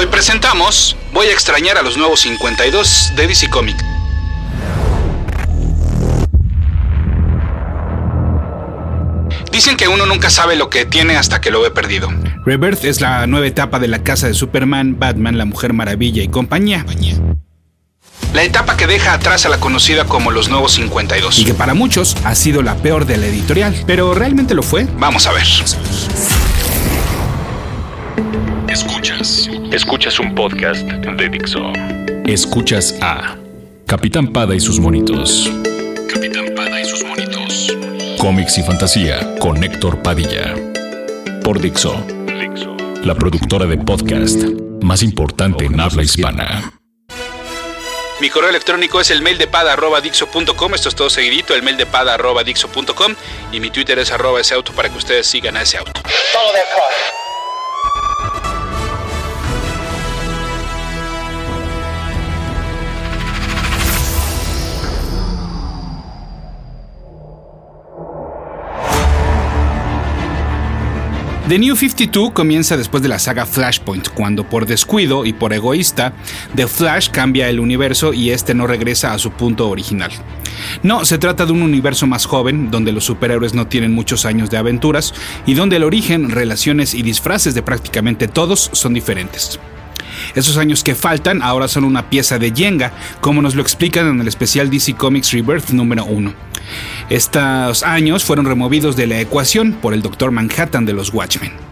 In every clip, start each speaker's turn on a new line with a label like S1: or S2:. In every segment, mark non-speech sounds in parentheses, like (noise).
S1: Hoy presentamos Voy a extrañar a los nuevos 52 de DC Comic. Dicen que uno nunca sabe lo que tiene hasta que lo ve perdido. Rebirth es la nueva etapa de la casa de Superman, Batman, la Mujer Maravilla y compañía. La etapa que deja atrás a la conocida como los nuevos 52. Y que para muchos ha sido la peor de la editorial. ¿Pero realmente lo fue? Vamos a ver.
S2: Escuchas. Escuchas un podcast de Dixo. Escuchas a Capitán Pada y sus monitos. Capitán Pada y sus monitos. Cómics y fantasía con Héctor Padilla. Por Dixo. Dixo. La productora de podcast más importante en habla hispana.
S1: Mi correo electrónico es el mail de pada.dixo.com. Esto es todo seguidito, el mail de pada.dixo.com. Y mi Twitter es arroba ese auto para que ustedes sigan a ese auto. The New 52 comienza después de la saga Flashpoint, cuando por descuido y por egoísta, The Flash cambia el universo y este no regresa a su punto original. No, se trata de un universo más joven, donde los superhéroes no tienen muchos años de aventuras y donde el origen, relaciones y disfraces de prácticamente todos son diferentes. Esos años que faltan ahora son una pieza de Jenga, como nos lo explican en el especial DC Comics Rebirth número 1. Estos años fueron removidos de la ecuación por el Doctor Manhattan de los Watchmen.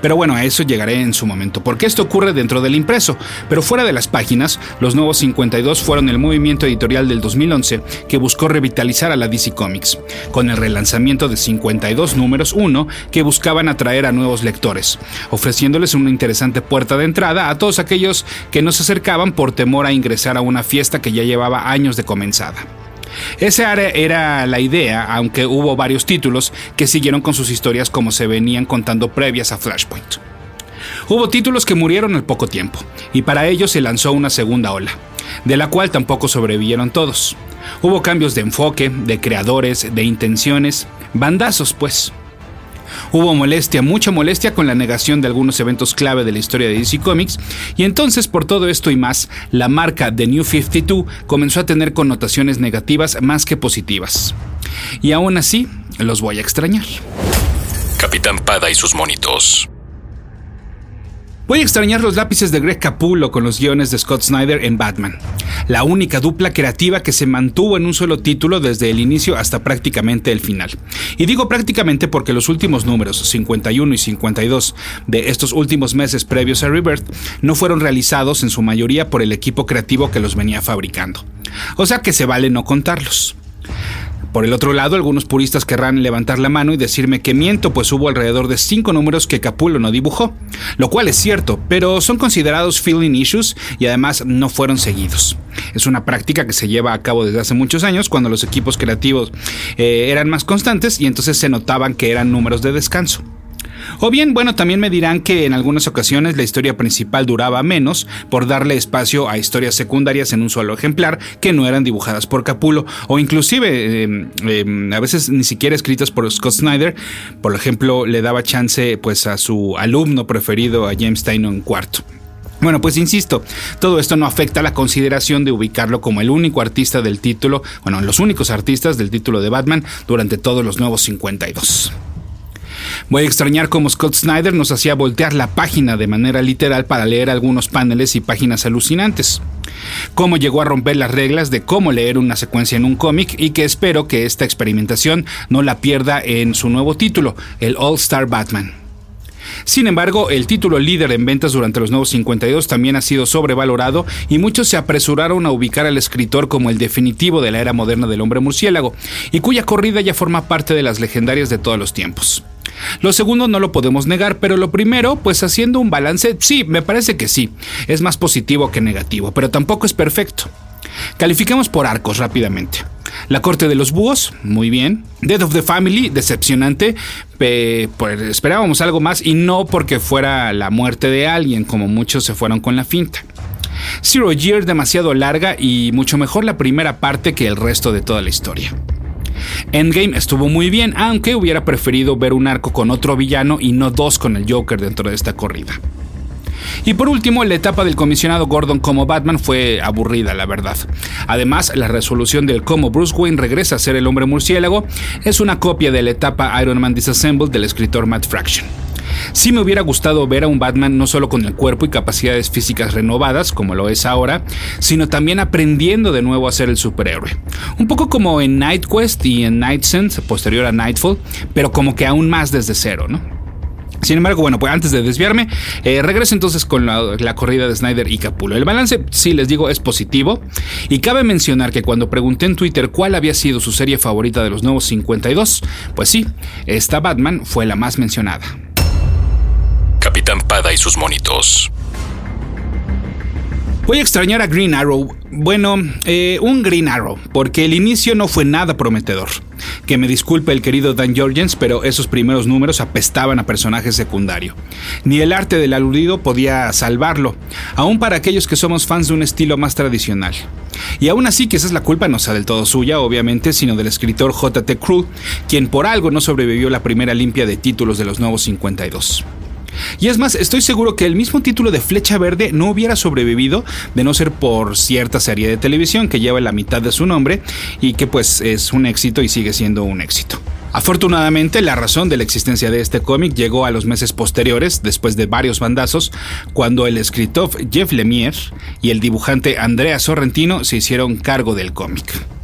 S1: Pero bueno, a eso llegaré en su momento, porque esto ocurre dentro del impreso, pero fuera de las páginas, los nuevos 52 fueron el movimiento editorial del 2011 que buscó revitalizar a la DC Comics, con el relanzamiento de 52 números 1 que buscaban atraer a nuevos lectores, ofreciéndoles una interesante puerta de entrada a todos aquellos que no se acercaban por temor a ingresar a una fiesta que ya llevaba años de comenzada. Esa era la idea, aunque hubo varios títulos que siguieron con sus historias como se venían contando previas a Flashpoint. Hubo títulos que murieron al poco tiempo, y para ellos se lanzó una segunda ola, de la cual tampoco sobrevivieron todos. Hubo cambios de enfoque, de creadores, de intenciones, bandazos pues. Hubo molestia, mucha molestia con la negación de algunos eventos clave de la historia de DC Comics, y entonces por todo esto y más, la marca The New 52 comenzó a tener connotaciones negativas más que positivas. Y aún así, los voy a extrañar.
S2: Capitán Pada y sus monitos.
S1: Voy a extrañar los lápices de Greg Capullo con los guiones de Scott Snyder en Batman, la única dupla creativa que se mantuvo en un solo título desde el inicio hasta prácticamente el final. Y digo prácticamente porque los últimos números, 51 y 52, de estos últimos meses previos a Rebirth, no fueron realizados en su mayoría por el equipo creativo que los venía fabricando. O sea que se vale no contarlos. Por el otro lado, algunos puristas querrán levantar la mano y decirme que miento, pues hubo alrededor de cinco números que Capullo no dibujó, lo cual es cierto, pero son considerados feeling issues y además no fueron seguidos. Es una práctica que se lleva a cabo desde hace muchos años cuando los equipos creativos eh, eran más constantes y entonces se notaban que eran números de descanso. O bien, bueno, también me dirán que en algunas ocasiones la historia principal duraba menos por darle espacio a historias secundarias en un solo ejemplar que no eran dibujadas por Capulo o inclusive em, em, a veces ni siquiera escritas por Scott Snyder. Por ejemplo, le daba chance pues a su alumno preferido, a James Tynion cuarto. Bueno, pues insisto, todo esto no afecta a la consideración de ubicarlo como el único artista del título, bueno, los únicos artistas del título de Batman durante todos los nuevos 52. Voy a extrañar cómo Scott Snyder nos hacía voltear la página de manera literal para leer algunos paneles y páginas alucinantes. Cómo llegó a romper las reglas de cómo leer una secuencia en un cómic y que espero que esta experimentación no la pierda en su nuevo título, el All Star Batman. Sin embargo, el título líder en ventas durante los nuevos 52 también ha sido sobrevalorado y muchos se apresuraron a ubicar al escritor como el definitivo de la era moderna del hombre murciélago, y cuya corrida ya forma parte de las legendarias de todos los tiempos. Lo segundo no lo podemos negar, pero lo primero, pues haciendo un balance, sí, me parece que sí. Es más positivo que negativo, pero tampoco es perfecto. Calificamos por arcos rápidamente. La corte de los búhos, muy bien. Death of the Family, decepcionante. pues esperábamos algo más y no porque fuera la muerte de alguien, como muchos se fueron con la finta. Zero Year demasiado larga y mucho mejor la primera parte que el resto de toda la historia. Endgame estuvo muy bien, aunque hubiera preferido ver un arco con otro villano y no dos con el Joker dentro de esta corrida. Y por último, la etapa del comisionado Gordon como Batman fue aburrida, la verdad. Además, la resolución del cómo Bruce Wayne regresa a ser el hombre murciélago es una copia de la etapa Iron Man Disassembled del escritor Matt Fraction. Sí me hubiera gustado ver a un Batman no solo con el cuerpo y capacidades físicas renovadas, como lo es ahora, sino también aprendiendo de nuevo a ser el superhéroe. Un poco como en Night Quest y en Night Sense, posterior a Nightfall, pero como que aún más desde cero, ¿no? Sin embargo, bueno, pues antes de desviarme, eh, regreso entonces con la, corrida de Snyder y Capulo. El balance, sí les digo, es positivo. Y cabe mencionar que cuando pregunté en Twitter cuál había sido su serie favorita de los nuevos 52, pues sí, esta Batman fue la más mencionada.
S2: Capitán Pada y sus monitos.
S1: Voy a extrañar a Green Arrow. Bueno, eh, un Green Arrow, porque el inicio no fue nada prometedor. Que me disculpe el querido Dan Jorgens, pero esos primeros números apestaban a personaje secundario. Ni el arte del aludido podía salvarlo, aún para aquellos que somos fans de un estilo más tradicional. Y aún así, es la culpa no sea del todo suya, obviamente, sino del escritor J.T. Crew, quien por algo no sobrevivió la primera limpia de títulos de los nuevos 52. Y es más, estoy seguro que el mismo título de Flecha Verde no hubiera sobrevivido de no ser por cierta serie de televisión que lleva la mitad de su nombre y que pues es un éxito y sigue siendo un éxito. Afortunadamente, la razón de la existencia de este cómic llegó a los meses posteriores, después de varios bandazos, cuando el escritor Jeff Lemire y el dibujante Andrea Sorrentino se hicieron cargo del cómic.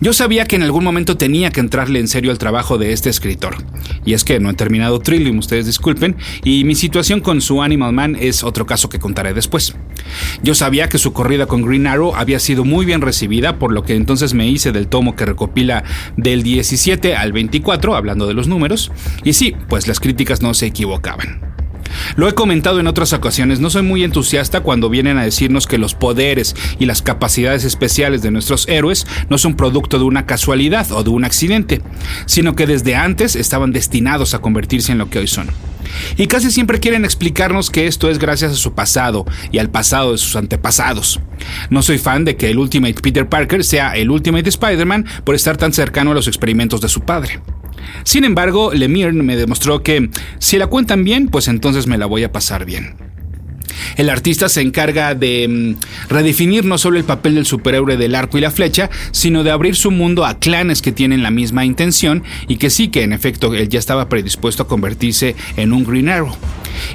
S1: Yo sabía que en algún momento tenía que entrarle en serio al trabajo de este escritor. Y es que no he terminado Trillium, ustedes disculpen, y mi situación con su Animal Man es otro caso que contaré después. Yo sabía que su corrida con Green Arrow había sido muy bien recibida, por lo que entonces me hice del tomo que recopila del 17 al 24, hablando de los números, y sí, pues las críticas no se equivocaban. Lo he comentado en otras ocasiones, no soy muy entusiasta cuando vienen a decirnos que los poderes y las capacidades especiales de nuestros héroes no son producto de una casualidad o de un accidente, sino que desde antes estaban destinados a convertirse en lo que hoy son. Y casi siempre quieren explicarnos que esto es gracias a su pasado y al pasado de sus antepasados. No soy fan de que el Ultimate Peter Parker sea el Ultimate Spider-Man por estar tan cercano a los experimentos de su padre. Sin embargo, Lemire me demostró que si la cuentan bien, pues entonces me la voy a pasar bien. El artista se encarga de mm, redefinir no solo el papel del superhéroe del arco y la flecha, sino de abrir su mundo a clanes que tienen la misma intención y que sí que en efecto él ya estaba predispuesto a convertirse en un Green Arrow.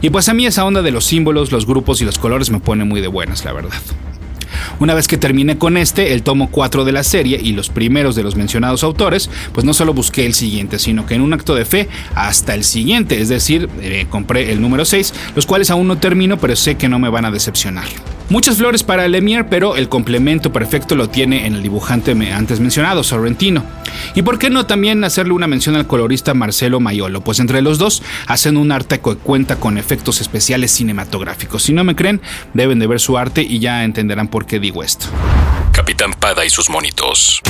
S1: Y pues a mí esa onda de los símbolos, los grupos y los colores me pone muy de buenas, la verdad. Una vez que terminé con este, el tomo 4 de la serie y los primeros de los mencionados autores, pues no solo busqué el siguiente, sino que en un acto de fe hasta el siguiente, es decir, eh, compré el número 6, los cuales aún no termino, pero sé que no me van a decepcionar. Muchas flores para Lemire, pero el complemento perfecto lo tiene en el dibujante antes mencionado, Sorrentino. Y por qué no también hacerle una mención al colorista Marcelo Mayolo, pues entre los dos hacen un arte que cuenta con efectos especiales cinematográficos. Si no me creen, deben de ver su arte y ya entenderán por qué digo esto.
S2: Capitán Pada y sus monitos.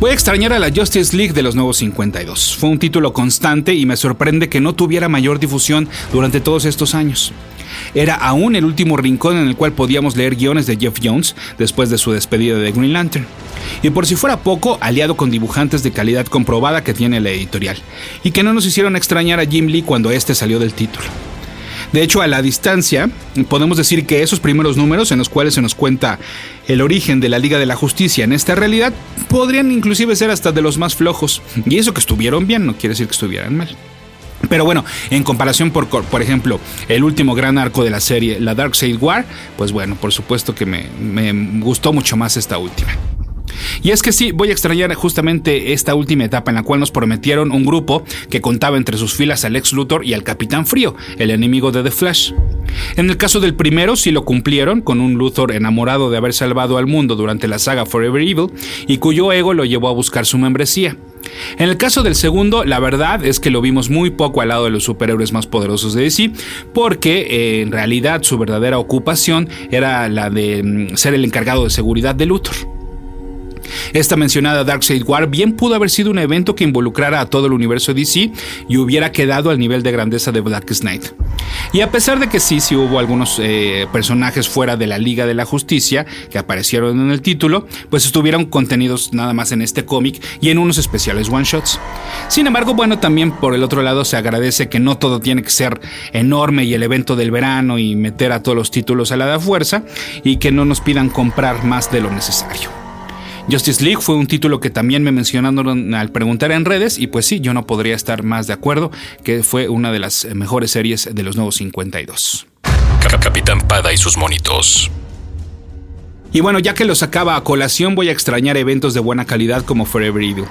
S1: Voy a extrañar a la Justice League de los nuevos 52. Fue un título constante y me sorprende que no tuviera mayor difusión durante todos estos años. Era aún el último rincón en el cual podíamos leer guiones de Jeff Jones después de su despedida de Green Lantern. Y por si fuera poco, aliado con dibujantes de calidad comprobada que tiene la editorial, y que no nos hicieron extrañar a Jim Lee cuando este salió del título. De hecho, a la distancia, podemos decir que esos primeros números en los cuales se nos cuenta el origen de la Liga de la Justicia en esta realidad podrían inclusive ser hasta de los más flojos. Y eso que estuvieron bien no quiere decir que estuvieran mal. Pero bueno, en comparación por, por ejemplo, el último gran arco de la serie, la Dark Side War, pues bueno, por supuesto que me, me gustó mucho más esta última. Y es que sí, voy a extrañar justamente esta última etapa en la cual nos prometieron un grupo que contaba entre sus filas al ex Luthor y al Capitán Frío, el enemigo de The Flash. En el caso del primero sí lo cumplieron, con un Luthor enamorado de haber salvado al mundo durante la saga Forever Evil y cuyo ego lo llevó a buscar su membresía. En el caso del segundo, la verdad es que lo vimos muy poco al lado de los superhéroes más poderosos de DC, porque eh, en realidad su verdadera ocupación era la de mm, ser el encargado de seguridad de Luthor. Esta mencionada Darkseid War bien pudo haber sido un evento que involucrara a todo el universo DC y hubiera quedado al nivel de grandeza de Black Knight. Y a pesar de que sí, sí hubo algunos eh, personajes fuera de la Liga de la Justicia que aparecieron en el título, pues estuvieron contenidos nada más en este cómic y en unos especiales one shots. Sin embargo, bueno, también por el otro lado se agradece que no todo tiene que ser enorme y el evento del verano y meter a todos los títulos a la de fuerza y que no nos pidan comprar más de lo necesario. Justice League fue un título que también me mencionaron al preguntar en redes y pues sí, yo no podría estar más de acuerdo que fue una de las mejores series de los nuevos 52.
S2: Capitán Pada y sus monitos.
S1: Y bueno, ya que lo sacaba a colación, voy a extrañar eventos de buena calidad como Forever Evil.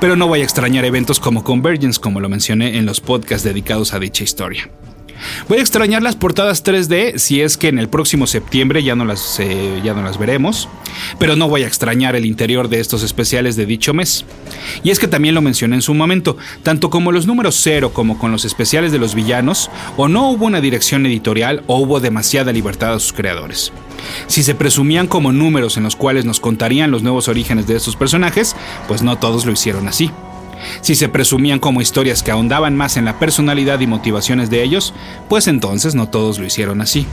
S1: Pero no voy a extrañar eventos como Convergence, como lo mencioné en los podcasts dedicados a dicha historia. Voy a extrañar las portadas 3D si es que en el próximo septiembre ya no las, eh, ya no las veremos, pero no voy a extrañar el interior de estos especiales de dicho mes. Y es que también lo mencioné en su momento, tanto como los números 0 como con los especiales de los villanos, o no hubo una dirección editorial o hubo demasiada libertad a sus creadores. Si se presumían como números en los cuales nos contarían los nuevos orígenes de estos personajes, pues no todos lo hicieron así. Si se presumían como historias que ahondaban más en la personalidad y motivaciones de ellos, pues entonces no todos lo hicieron así.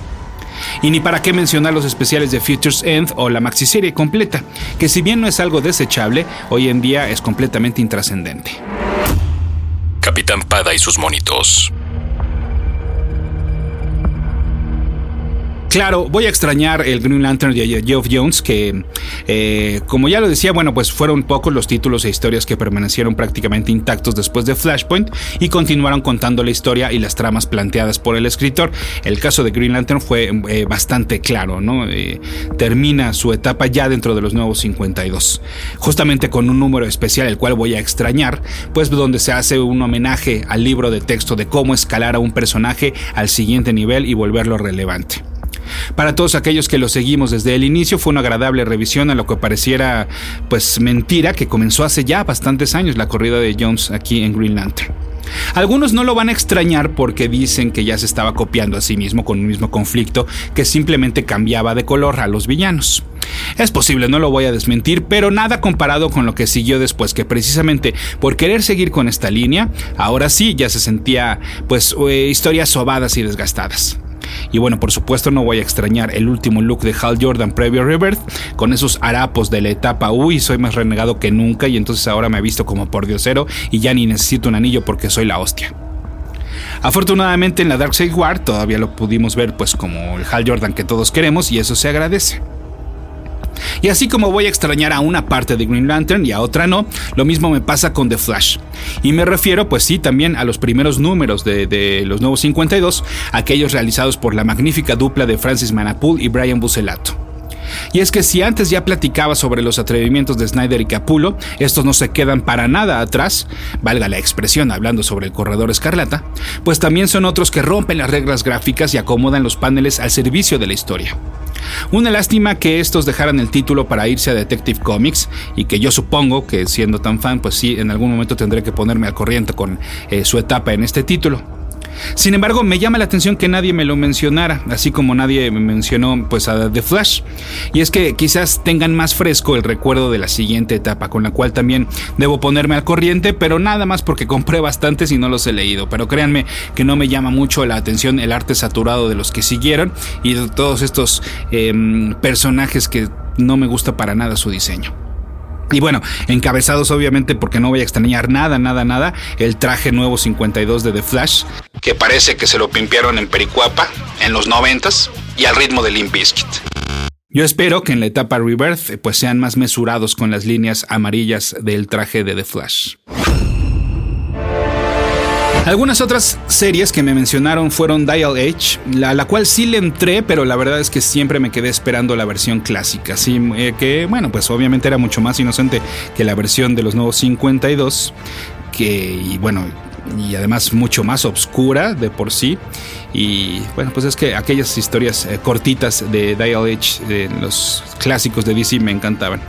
S1: Y ni para qué mencionar los especiales de Futures End o la maxiserie completa, que si bien no es algo desechable, hoy en día es completamente intrascendente.
S2: Capitán Pada y sus monitos.
S1: Claro, voy a extrañar el Green Lantern de Geoff Jones, que eh, como ya lo decía, bueno, pues fueron pocos los títulos e historias que permanecieron prácticamente intactos después de Flashpoint y continuaron contando la historia y las tramas planteadas por el escritor. El caso de Green Lantern fue eh, bastante claro, ¿no? Eh, termina su etapa ya dentro de los nuevos 52, justamente con un número especial, el cual voy a extrañar, pues donde se hace un homenaje al libro de texto de cómo escalar a un personaje al siguiente nivel y volverlo relevante. Para todos aquellos que lo seguimos desde el inicio fue una agradable revisión a lo que pareciera pues mentira que comenzó hace ya bastantes años la corrida de Jones aquí en Green Lantern. Algunos no lo van a extrañar porque dicen que ya se estaba copiando a sí mismo con un mismo conflicto que simplemente cambiaba de color a los villanos. Es posible, no lo voy a desmentir, pero nada comparado con lo que siguió después, que precisamente por querer seguir con esta línea, ahora sí ya se sentía pues eh, historias sobadas y desgastadas. Y bueno, por supuesto no voy a extrañar el último look de Hal Jordan previo a Rebirth, con esos harapos de la etapa, uy, soy más renegado que nunca y entonces ahora me he visto como por diosero y ya ni necesito un anillo porque soy la hostia. Afortunadamente en la Dark Side War todavía lo pudimos ver pues como el Hal Jordan que todos queremos y eso se agradece. Y así como voy a extrañar a una parte de Green Lantern y a otra no, lo mismo me pasa con The Flash. Y me refiero, pues sí, también a los primeros números de, los nuevos 52, aquellos realizados por la magnífica dupla de Francis Manapool y Brian Bucelato. Y es que si antes ya platicaba sobre los atrevimientos de Snyder y Capullo, estos no se quedan para nada atrás, valga la expresión hablando sobre el corredor escarlata, pues también son otros que rompen las reglas gráficas y acomodan los paneles al servicio de la historia. Una lástima que estos dejaran el título para irse a Detective Comics y que yo supongo que siendo tan fan, pues sí, en algún momento tendré que ponerme al corriente con eh, su etapa en este título. Sin embargo, me llama la atención que nadie me lo mencionara, así como nadie me mencionó pues a The Flash. Y es que quizás tengan más fresco el recuerdo de la siguiente etapa, con la cual también debo ponerme al corriente, pero nada más porque (laughs) compré bastantes y no los he leído. Pero créanme que no me llama mucho la atención el arte saturado de los que siguieron y de todos estos em, personajes que no me gusta para nada su diseño. Y bueno, encabezados obviamente porque no voy a extrañar nada, nada, nada, el traje nuevo 52 de The Flash, que parece que se lo pimpearon en Pericuapa en los 90 y al ritmo de Limp Bizkit. Yo espero que en la etapa Rebirth pues sean más mesurados con las líneas amarillas del traje de The Flash. Algunas otras series que me mencionaron fueron Dial H, la, la, cual sí le entré, pero la verdad es que siempre me quedé esperando la versión clásica, así eh, que bueno, pues obviamente era mucho más inocente que la versión de los nuevos 52, que bueno, y además mucho más oscura de por sí. Y bueno, pues es que aquellas historias eh, cortitas de Dial H, de los clásicos de DC, me encantaban.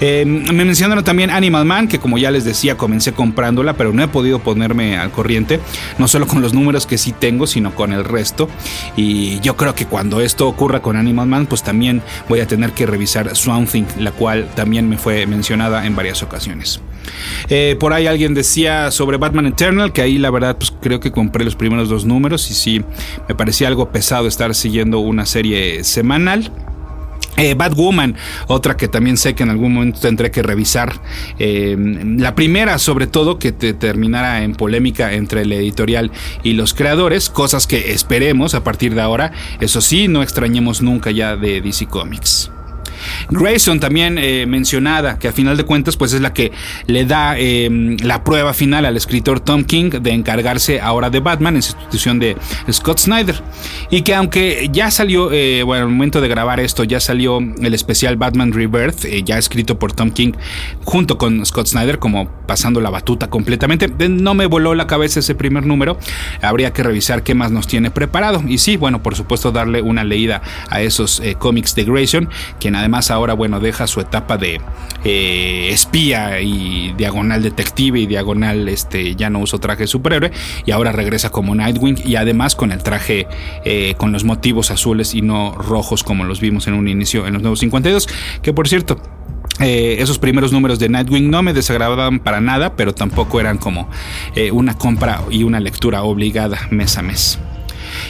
S1: Eh, me mencionaron también Animal Man, que como ya les decía, comencé comprándola, pero no he podido ponerme al corriente, no solo con los números que sí tengo, sino con el resto. Y yo creo que cuando esto ocurra con Animal Man, pues también voy a tener que revisar Swamp Thing, la cual también me fue mencionada en varias ocasiones. Eh, por ahí alguien decía sobre Batman Eternal, que ahí la verdad pues creo que compré los primeros dos números y sí me parecía algo pesado estar siguiendo una serie semanal. Eh, Batwoman, otra que también sé que en algún momento tendré que revisar. Eh, la primera, sobre todo, que te terminara en polémica entre el editorial y los creadores, cosas que esperemos a partir de ahora. Eso sí, no extrañemos nunca ya de DC Comics. Grayson también eh, mencionada, que a final de cuentas pues es la que le da em, la prueba final al escritor Tom King de encargarse ahora de Batman en sustitución de Scott Snyder. Y que aunque ya salió, eh, bueno, al momento de grabar esto, ya salió el especial Batman Rebirth, eh, ya escrito por Tom King junto con Scott Snyder, como pasando la batuta completamente. No me voló la cabeza ese primer número, habría que revisar qué más nos tiene preparado. Y sí, bueno, por supuesto darle una leída a esos cómics de Grayson, quien además ahora, bueno, deja su etapa de eh, espía y diagonal detective y diagonal, este, ya no uso traje superhéroe y ahora regresa como Nightwing y además con el traje eh, con los motivos azules y no rojos como los vimos en un inicio en los nuevos 52, que por cierto, eh, esos primeros números de Nightwing no me desagradaban para nada, pero tampoco eran como una compra y una lectura obligada mes a mes.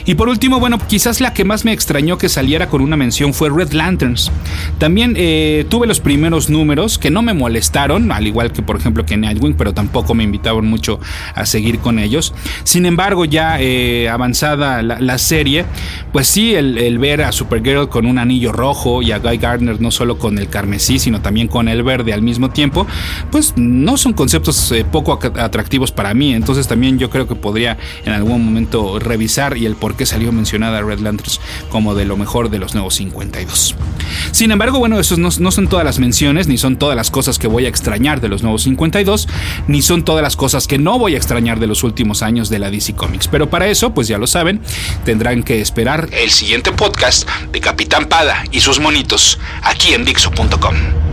S1: Y por último, bueno, quizás la que más me extrañó que saliera con una mención fue Red Lanterns. También eh, tuve los primeros números que no me molestaron, al igual que por ejemplo que Nightwing, pero tampoco me invitaban mucho a seguir con ellos. Sin embargo, ya eh, avanzada la, serie, pues sí, el, ver a Supergirl con un anillo rojo y a Guy Gardner no solo con el carmesí, sino también con el verde al mismo tiempo, pues no son conceptos eh, poco atractivos para mí. Entonces también yo creo que podría en algún momento revisar y el por qué salió mencionada Red Lanterns como de lo mejor de los nuevos 52. Sin embargo, bueno, esos no, no, son todas las menciones, ni son todas las cosas que voy a extrañar de los nuevos 52, ni son todas las cosas que no voy a extrañar de los últimos años de la DC Comics. Pero para eso, pues ya lo saben, tendrán que esperar el siguiente podcast de Capitán Pada y sus monitos aquí en Dixo.com.